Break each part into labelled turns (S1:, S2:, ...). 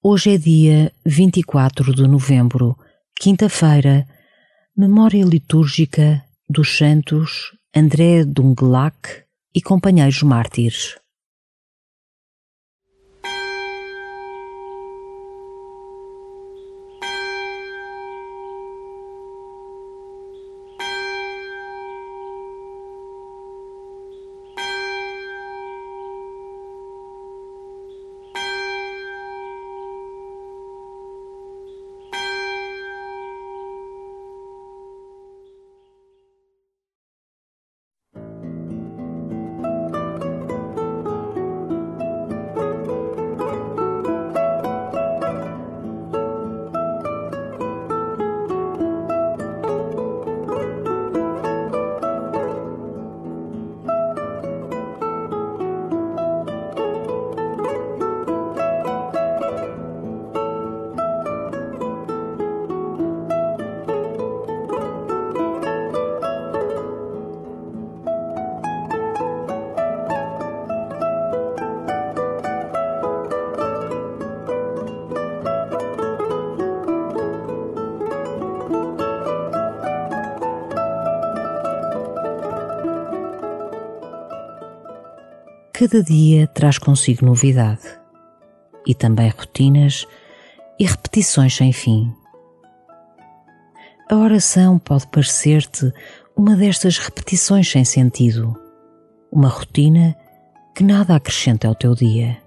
S1: Hoje é dia 24 de novembro, quinta-feira, memória litúrgica dos santos André Dunglac e companheiros mártires. Cada dia traz consigo novidade e também rotinas e repetições sem fim. A oração pode parecer-te uma destas repetições sem sentido, uma rotina que nada acrescenta ao teu dia.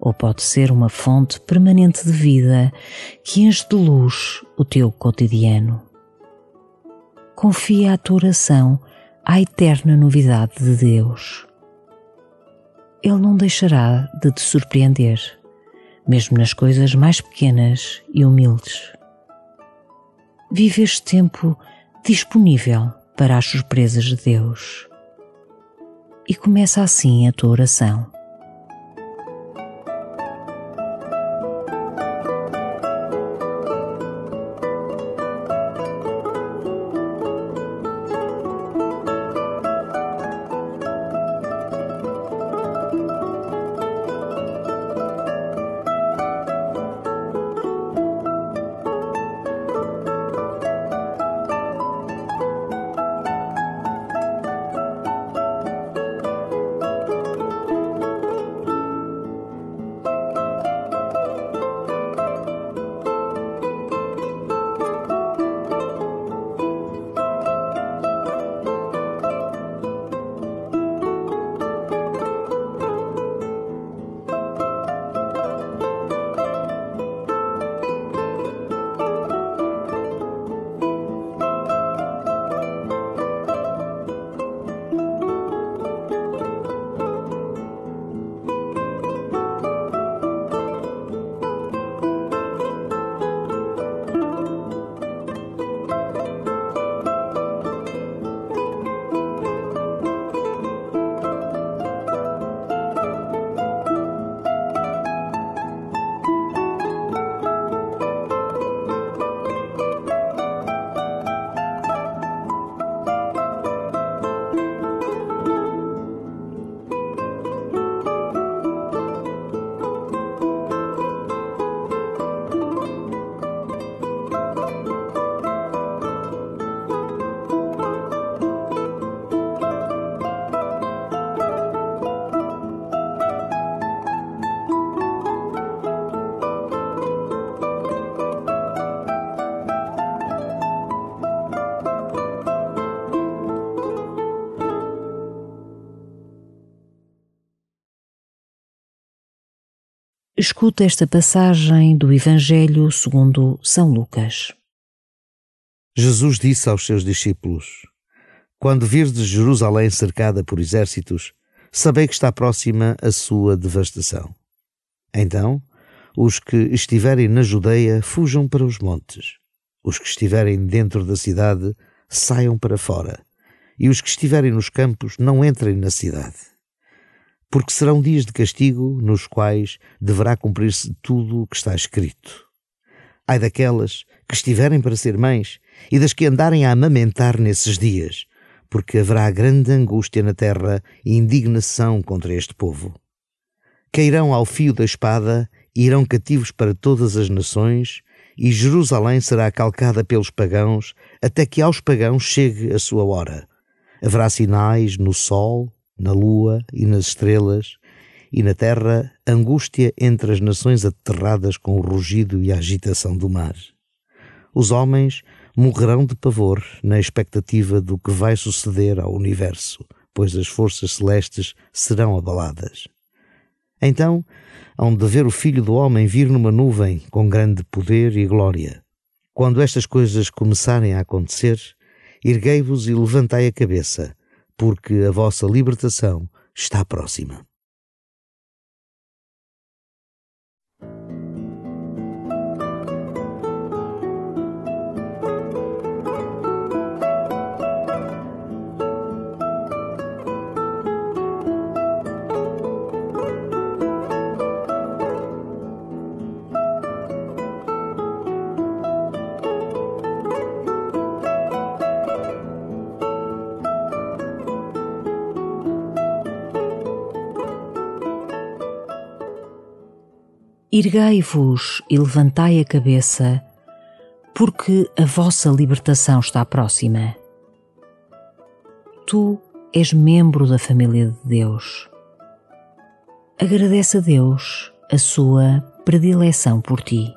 S1: Ou pode ser uma fonte permanente de vida que enche de luz o teu cotidiano. Confia a tua oração à eterna novidade de Deus ele não deixará de te surpreender, mesmo nas coisas mais pequenas e humildes. Vive este tempo disponível para as surpresas de Deus. E começa assim a tua oração. Escuta esta passagem do Evangelho segundo São Lucas.
S2: Jesus disse aos seus discípulos: Quando virdes Jerusalém cercada por exércitos, sabei que está próxima a sua devastação. Então, os que estiverem na Judeia fujam para os montes. Os que estiverem dentro da cidade saiam para fora. E os que estiverem nos campos não entrem na cidade porque serão dias de castigo nos quais deverá cumprir-se tudo o que está escrito. Ai daquelas que estiverem para ser mães e das que andarem a amamentar nesses dias, porque haverá grande angústia na terra e indignação contra este povo. Cairão ao fio da espada e irão cativos para todas as nações, e Jerusalém será calcada pelos pagãos, até que aos pagãos chegue a sua hora. Haverá sinais no sol, na lua e nas estrelas, e na terra angústia entre as nações aterradas com o rugido e a agitação do mar. Os homens morrerão de pavor na expectativa do que vai suceder ao universo, pois as forças celestes serão abaladas. Então hão de ver o Filho do Homem vir numa nuvem com grande poder e glória. Quando estas coisas começarem a acontecer, erguei-vos e levantai a cabeça, porque a vossa libertação está próxima.
S1: Erguei-vos e levantai a cabeça, porque a vossa libertação está próxima. Tu és membro da família de Deus. Agradece a Deus a sua predileção por ti.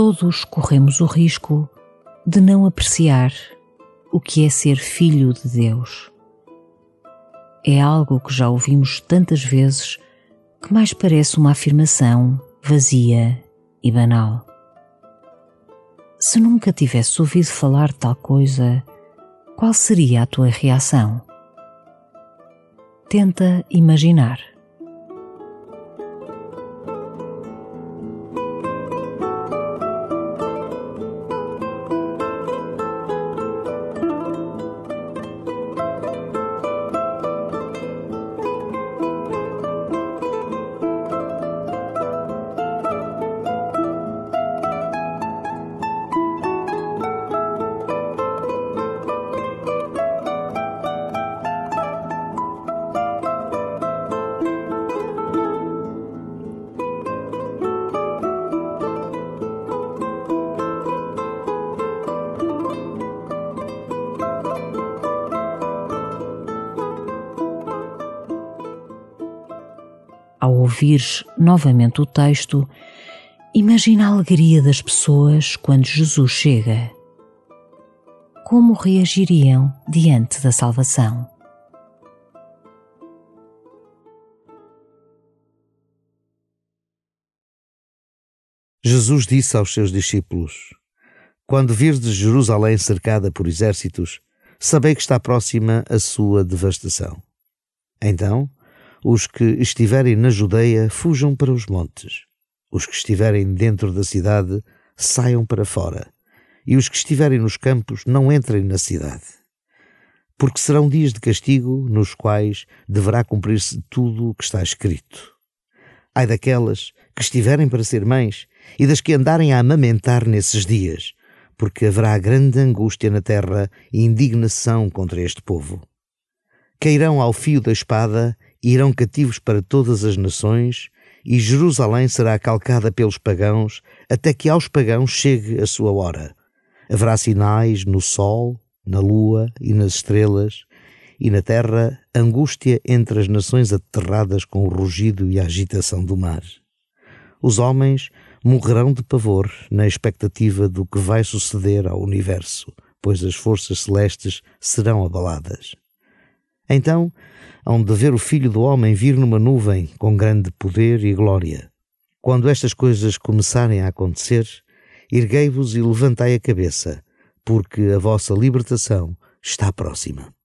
S1: Todos corremos o risco de não apreciar o que é ser filho de Deus. É algo que já ouvimos tantas vezes que mais parece uma afirmação vazia e banal. Se nunca tivesse ouvido falar de tal coisa, qual seria a tua reação? Tenta imaginar. Ouvires novamente o texto, imagina a alegria das pessoas quando Jesus chega. Como reagiriam diante da salvação?
S2: Jesus disse aos seus discípulos: Quando virdes Jerusalém cercada por exércitos, sabei que está próxima a sua devastação. Então, os que estiverem na Judeia fujam para os montes. Os que estiverem dentro da cidade saiam para fora. E os que estiverem nos campos não entrem na cidade. Porque serão dias de castigo nos quais deverá cumprir-se tudo o que está escrito. Ai daquelas que estiverem para ser mães e das que andarem a amamentar nesses dias, porque haverá grande angústia na terra e indignação contra este povo. Cairão ao fio da espada irão cativos para todas as nações, e Jerusalém será calcada pelos pagãos, até que aos pagãos chegue a sua hora. Haverá sinais no sol, na lua e nas estrelas, e na terra angústia entre as nações aterradas com o rugido e a agitação do mar. Os homens morrerão de pavor na expectativa do que vai suceder ao universo, pois as forças celestes serão abaladas. Então hão de ver o Filho do Homem vir numa nuvem com grande poder e glória. Quando estas coisas começarem a acontecer, erguei-vos e levantai a cabeça, porque a vossa libertação está próxima.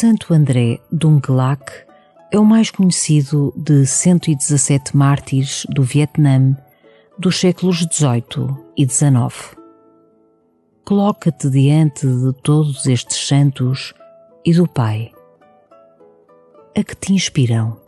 S1: Santo André Dunglac é o mais conhecido de 117 mártires do Vietnã dos séculos XVIII e XIX. Coloca-te diante de todos estes santos e do Pai, a que te inspiram.